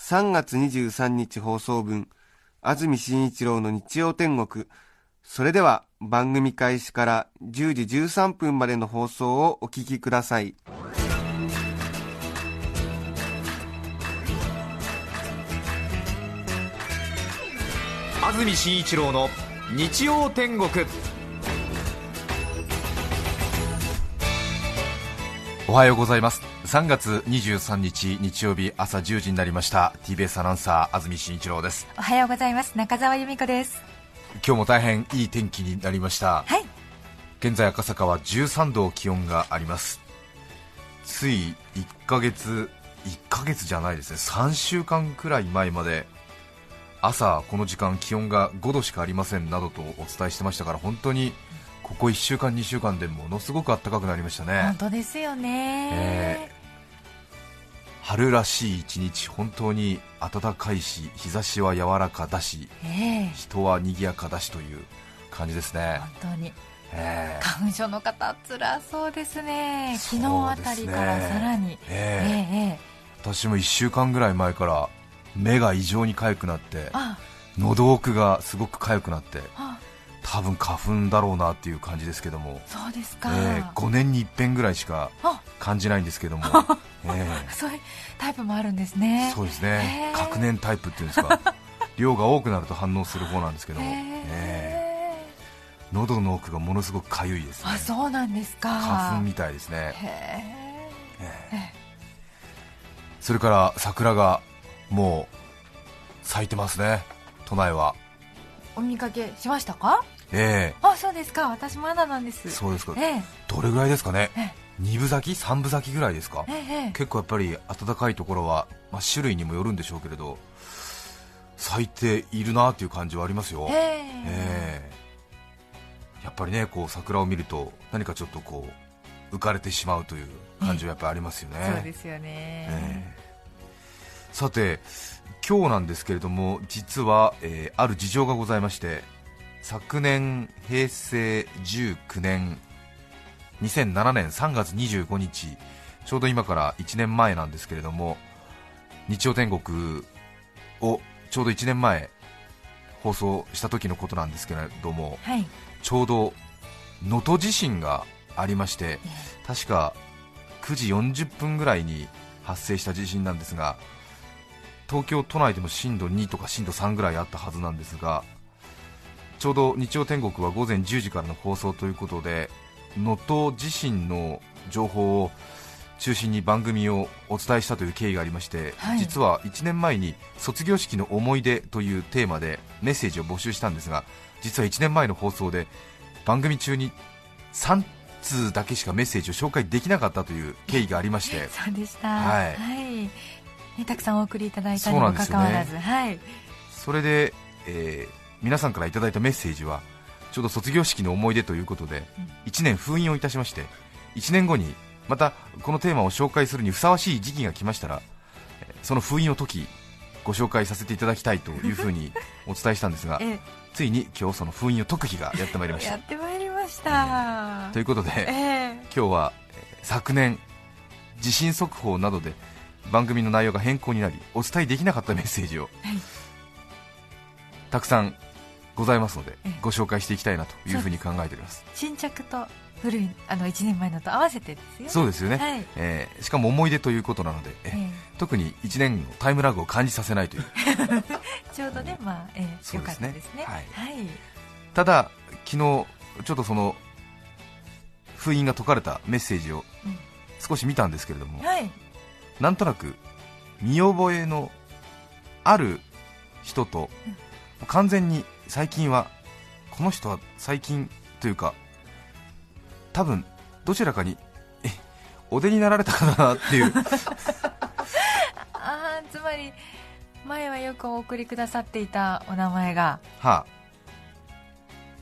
3月23日放送分、安住紳一郎の日曜天国、それでは番組開始から10時13分までの放送をお聞きください。安住紳一郎の日曜天国おはようございます。3月23日日曜日朝10時になりました。TBS アナウンサー安住紳一郎です。おはようございます。中澤由美子です。今日も大変いい天気になりました。はい。現在赤坂は13度気温があります。つい1ヶ月1ヶ月じゃないですね。3週間くらい前まで朝この時間気温が5度しかありませんなどとお伝えしてましたから本当にここ1週間2週間でものすごく暖かくなりましたね。本当ですよね、え春らしい一日本当に暖かいし日差しは柔らかだしええ。人は賑やかだしという感じですね、本当に。ええ。花粉症の方辛そうですね。昨日あたりからさらに、ええ。えええ私も1週間ぐらい前から目が異常に痒くなってあ。喉奥がすごく痒くなってあ多分花粉だろうなっていう感じですけども、そうですか、えー5年に一遍ぐらいしかあ。感じないんですけども、えそういうタイプもあるんですーね。そうですね。隔年タイプっていうんですか。量が多くなると反応する方なんですけども、へえ。えー喉の奥がものすごく痒いですね。あそうなんですか。花粉みたいですね。へえ。それから桜がもう咲いてますね。都内は。お見かけしましたか？えあそうですか。私まだなんです。えそうですか。ええ。どれぐらいですかね。え2分咲き？3分咲きぐらいですか？えええ結構やっぱり暖かいところは、まあ、種類にもよるんでしょうけれど咲いているなという感じはありますよ、ええ。ええ。やっぱりねこう桜を見ると何かちょっとこう浮かれてしまうという感じはやっぱりありますよね、そうですよね、ええ。さて今日なんですけれども実は、えーある事情がございまして昨年平成19年2007年3月25日ちょうど今から1年前なんですけれども日曜天国をちょうど1年前放送した時のことなんですけれどもはい。ちょうど能登地震がありまして確か9時40分ぐらいに発生した地震なんですが東京都内でも震度2とか震度3ぐらいあったはずなんですがちょうど日曜天国は午前10時からの放送ということで能登地震の情報を中心に番組をお伝えしたという経緯がありまして、はい。実は1年前に卒業式の思い出というテーマでメッセージを募集したんですが実は1年前の放送で番組中に3通だけしかメッセージを紹介できなかったという経緯がありまして。そうでした。はい。ねたくさんお送りいただいたにもかかわらず、はい。それで、えー皆さんからいただいたメッセージはちょうど卒業式の思い出ということで1年封印をいたしまして1年後にまたこのテーマを紹介するにふさわしい時期が来ましたらえーその封印を解きご紹介させていただきたいというふうに お伝えしたんですがえついに今日その封印を解く日がやってまいりましやたってまいりました。ということでええ。今日はえー昨年地震速報などで番組の内容が変更になりお伝えできなかったメッセージを、はい。たくさんございますのでええ。ご紹介していきたいなというふうに考えております。新着と古いあの1年前のと合わせてですよ。そうですよね、はい。えーしかも思い出ということなので、ええ特に1年のタイムラグを感じさせないという。え ちょうどね、まあ、ええよかそうですね。ったですね。はい。はい。ただ昨日ちょっとその封印が解かれたメッセージをうん。少し見たんですけれども、はい。なんとなく見覚えのある人と、完全に最近はこの人は最近というか多分どちらかにえお出になられた方だなっていう。ああ、つまり、前はよくお送りくださっていたお名前がはあ。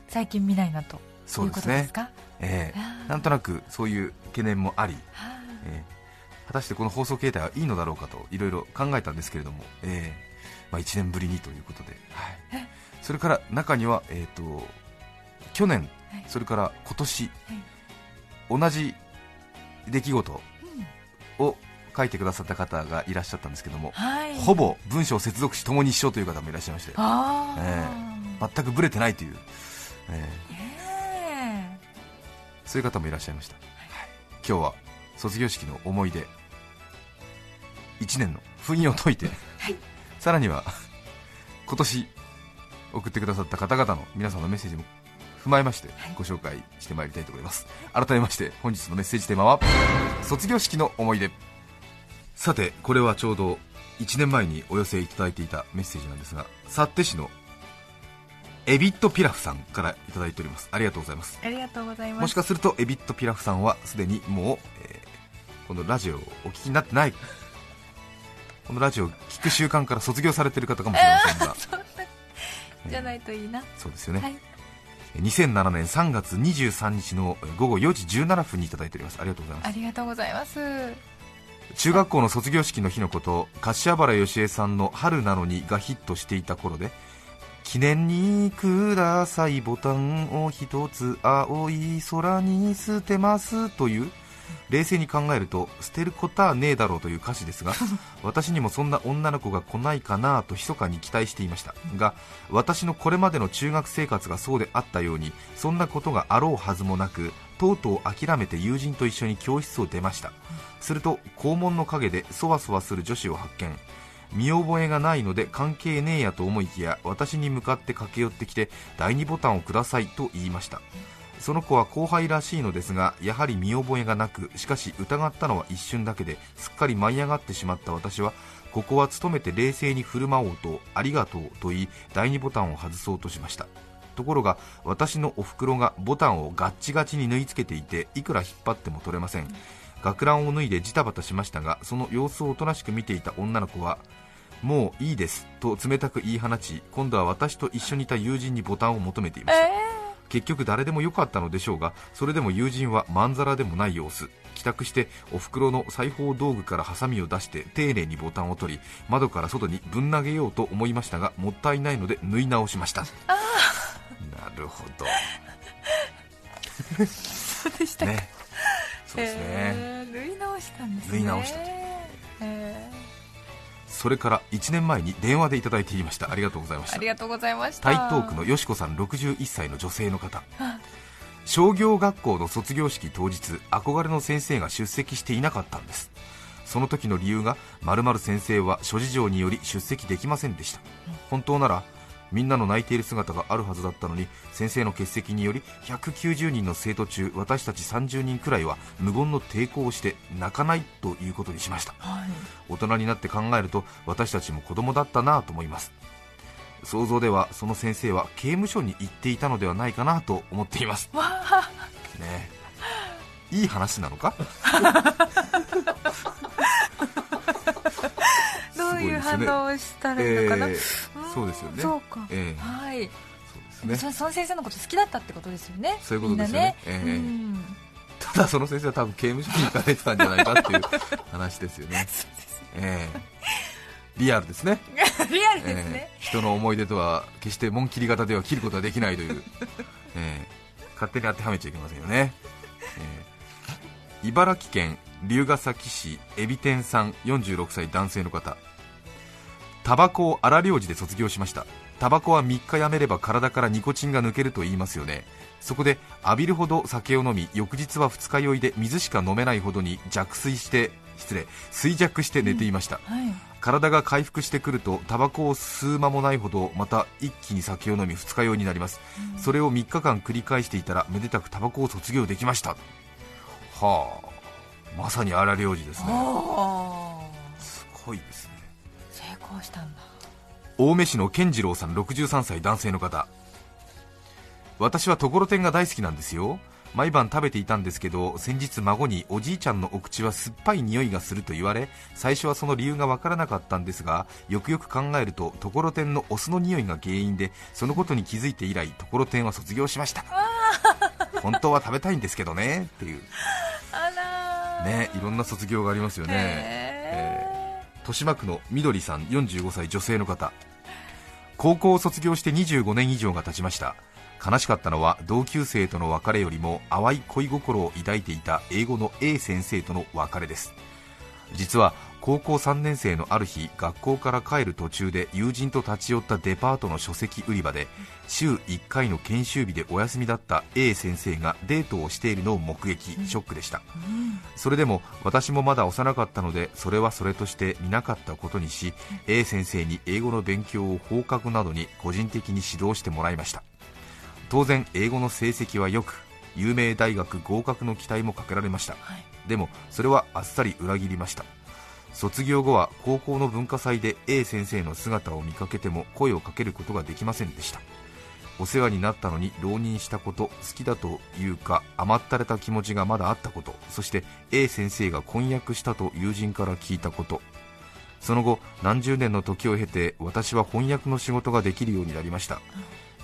最近見ないなと。そいううですね。ことですか？えーなんとなくそういう懸念もあり、はあ。ええ。果たしてこの放送形態はいいのだろうかといろいろ考えたんですけれども、ええまあ、1年ぶりにということで、はい、それから中には、えー、と去年、はい。それから今年、同じ出来事を書いてくださった方がいらっしゃったんですけども、はい。ほぼ文章接続詞ともに一緒という方もいらっしゃいましてああ、え全くブレてないという、ええねそういう方もいらっしゃいました、はい。今日は卒業式の思い出1年の封印を解いて、さらには今年送ってくださった方々の皆さんのメッセージも踏まえましてご紹介してまいりたいと思います。改めまして本日のメッセージテーマは卒業式の思い出。さてこれはちょうど1年前にお寄せいただいていたメッセージなんですが幸手市のエビットピラフさんからいただいております。ありがとうございます。ありがとうございます。もしかするとエビットピラフさんはすでにもう、えーこのラジオをお聞きになってないこのラジオを聞く習慣から卒業されている方かもしれませんが、そん。なじゃないといいな、そうですよね、はい。2007年3月23日の午後4時17分にいただいております。ありがとうございます。ありがとうございます。中学校の卒業式の日のこと柏原芳恵さんの「春なのに」がヒットしていた頃で記念にくださいボタンを一つ青い空に捨てますという冷静に考えると捨てることはねえだろうという歌詞ですが 私にもそんな女の子が来ないかなと密かに期待していました。が私のこれまでの中学生活がそうであったようにそんなことがあろうはずもなくとうとう諦めて友人と一緒に教室を出ました。すると校門の陰でそわそわする女子を発見。見覚えがないので関係ねえやと思いきや私に向かって駆け寄ってきて第2ボタンをくださいと言いましたその子は後輩らしいのですがやはり見覚えがなくしかし疑ったのは一瞬だけですっかり舞い上がってしまった私はここは努めて冷静に振る舞おうとありがとうと言い第2ボタンを外そうとしました。ところが私のお袋がボタンをガッチガチに縫い付けていていくら引っ張っても取れません。学ランを脱いでジタバタしましたがその様子をおとなしく見ていた女の子はもういいですと冷たく言い放ち今度は私と一緒にいた友人にボタンを求めていました、結局誰でもよかったのでしょうがそれでも友人はまんざらでもない様子。帰宅してお袋の裁縫道具からハサミを出して丁寧にボタンを取り窓から外にぶん投げようと思いましたがもったいないので縫い直しました。なるほど。そうでしたか、ね。そうですね、えー縫い直したんですね。縫い直したと。えそれから1年前に電話でいただいていました。ありがとうございました。ーありがとうございました。台東区のよしこさん61歳の女性の方。商業学校の卒業式当日憧れの先生が出席していなかったんです。その時の理由が〇〇先生は諸事情により出席できませんでした。本当ならみんなの泣いている姿があるはずだったのに先生の欠席により190人の生徒中私たち30人くらいは無言の抵抗をして泣かないということにしました。はい。大人になって考えると私たちも子供だったなと思います。想像ではその先生は刑務所に行っていたのではないかなと思っています。ね。いい話なのか？どういう反応をしたらいいのかな、えーんそうですよね。そうか、ええ。はい。そうですね。そその先生のこと好きだったってことですよね。そういうことですよね。ね、ええ。うん。ただその先生は多分刑務所に行かれてたんじゃないかっていう 話ですよね。ええ。リアルですね。リアルですえね。え、人の思い出とは決して紋切り型では切ることはできないという、ええ。勝手に当てはめちゃいけませんよね、ええ。茨城県龍ケ崎市エビ天さん46歳男性の方タバコを荒療治で卒業しました。タバコは3日やめれば体からニコチンが抜けると言いますよね。そこで浴びるほど酒を飲み翌日は二日酔いで水しか飲めないほどに弱睡して失礼衰弱して寝ていました、はい。体が回復してくるとタバコを吸う間もないほどまた一気に酒を飲み二日酔いになります、それを3日間繰り返していたらめでたくタバコを卒業できました。はあ。まさに荒療治ですね。すごいですね青梅市の健次郎さん63歳男性の方。私はところてんが大好きなんですよ。毎晩食べていたんですけど先日孫におじいちゃんのお口は酸っぱい匂いがすると言われ最初はその理由がわからなかったんですがよくよく考えるとところてんのお酢の匂いが原因でそのことに気づいて以来ところてんは卒業しました。本当は食べたいんですけどねっていう。ねいろんな卒業がありますよね、へえー豊島区のみどりさん45歳女性の方。高校を卒業して25年以上が経ちました。悲しかったのは同級生との別れよりも淡い恋心を抱いていた英語の A 先生との別れです。実は高校3年生のある日学校から帰る途中で友人と立ち寄ったデパートの書籍売り場で週1回の研修日でお休みだった A 先生がデートをしているのを目撃ショックでした。それでも私もまだ幼かったのでそれはそれとして見なかったことにし A 先生に英語の勉強を放課後などに個人的に指導してもらいました。当然英語の成績は良く有名大学合格の期待もかけられました、はいでもそれはあっさり裏切りました。卒業後は高校の文化祭で A 先生の姿を見かけても声をかけることができませんでした。お世話になったのに浪人したこと好きだというか甘ったれた気持ちがまだあったことそして A 先生が婚約したと友人から聞いたこと。その後何十年の時を経て私は翻訳の仕事ができるようになりました。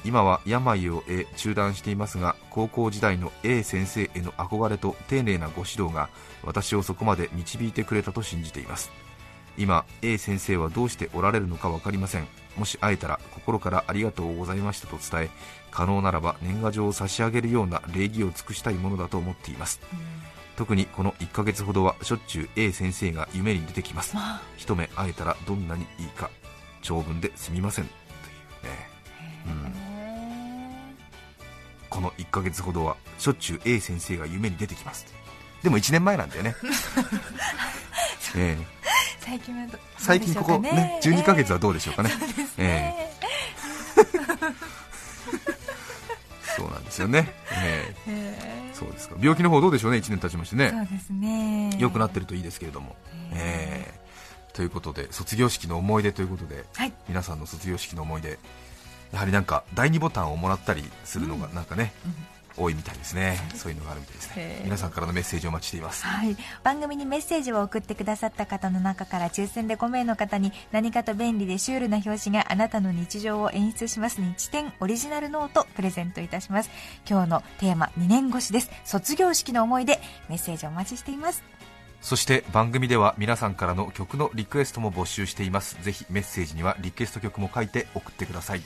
今は病を得中断していますが高校時代の A 先生への憧れと丁寧なご指導が私をそこまで導いてくれたと信じています。今 A 先生はどうしておられるのか分かりません。もし会えたら心からありがとうございましたと伝え可能ならば年賀状を差し上げるような礼儀を尽くしたいものだと思っています。特にこの1ヶ月ほどはしょっちゅう A 先生が夢に出てきます。まあ。一目会えたらどんなにいいか長文ですみませんの1ヶ月ほどはしょっちゅう A 先生が夢に出てきます。でも1年前なんだよね、ええ。最近はど最近ここね。12ヶ月はどうでしょうかね。ええ。そう なんですよね、ええ。そうですか。病気の方どうでしょうね1年経ちましてね。そうですね。良くなってるといいですけれども、ええ。ということで卒業式の思い出ということで、はい。皆さんの卒業式の思い出やはりなんか第2ボタンをもらったりするのがなんかね、多いみたいですね。そういうのがあるみたいですね。皆さんからのメッセージをお待ちしています。はい、番組にメッセージを送ってくださった方の中から抽選で5名の方に何かと便利でシュールな表紙があなたの日常を演出します日展オリジナルノートプレゼントいたします。今日のテーマ2年越しです。卒業式の思い出メッセージお待ちしています。そして番組では皆さんからの曲のリクエストも募集しています。ぜひメッセージにはリクエスト曲も書いて送ってください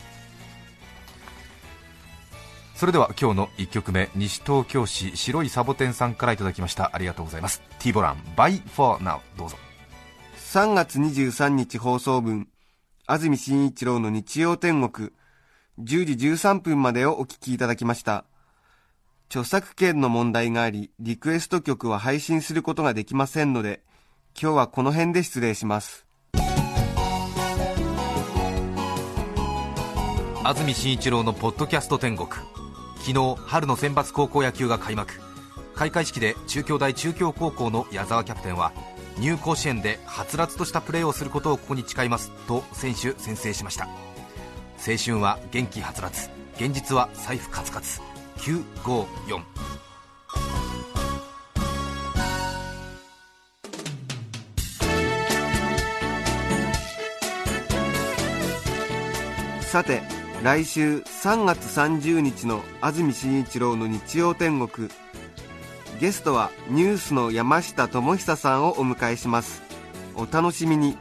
それでは今日の1曲目西東京市白いサボテンさんからいただきました。ありがとうございます。T ボラン Bye for now どうぞ。3月23日放送分、安住紳一郎の日曜天国、10時13分までをお聞きいただきました。著作権の問題があり、リクエスト曲は配信することができませんので、今日はこの辺で失礼します。安住紳一郎のポッドキャスト天国昨日春の選抜高校野球が開幕。開会式で中京大中京高校の矢沢キャプテンは入甲子園ではつらつとしたプレーをすることをここに誓いますと選手宣誓しました。青春は元気はつらつ。現実は財布カツカツ。954さて、来週3月30日の安住紳一郎の日曜天国。ゲストはニュースの山下智久さんをお迎えします。お楽しみに。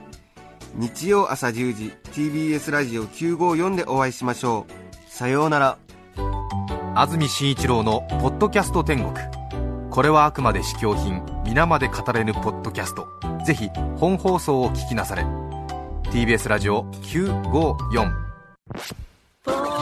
日曜朝10時 TBS ラジオ954でお会いしましょう。さようなら。安住紳一郎の「ポッドキャスト天国」これはあくまで試供品皆まで語れぬポッドキャストぜひ本放送を聞きなされ TBS ラジオ954 people.